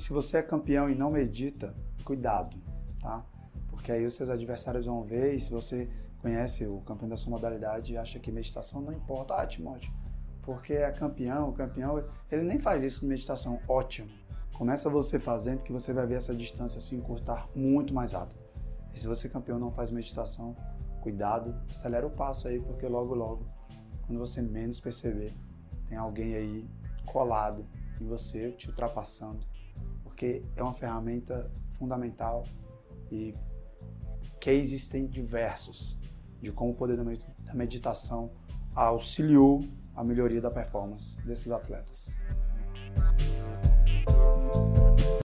E se você é campeão e não medita, cuidado, tá? Porque aí os seus adversários vão ver e se você conhece o campeão da sua modalidade e acha que meditação não importa, ah, Timóteo, porque é campeão, o campeão, ele nem faz isso com meditação, ótimo. Começa você fazendo que você vai ver essa distância se encurtar muito mais rápido. E se você campeão não faz meditação, cuidado, acelera o passo aí, porque logo logo, quando você menos perceber, tem alguém aí colado em você, te ultrapassando, porque é uma ferramenta fundamental e cases tem diversos de como o poder da meditação auxiliou a melhoria da performance desses atletas.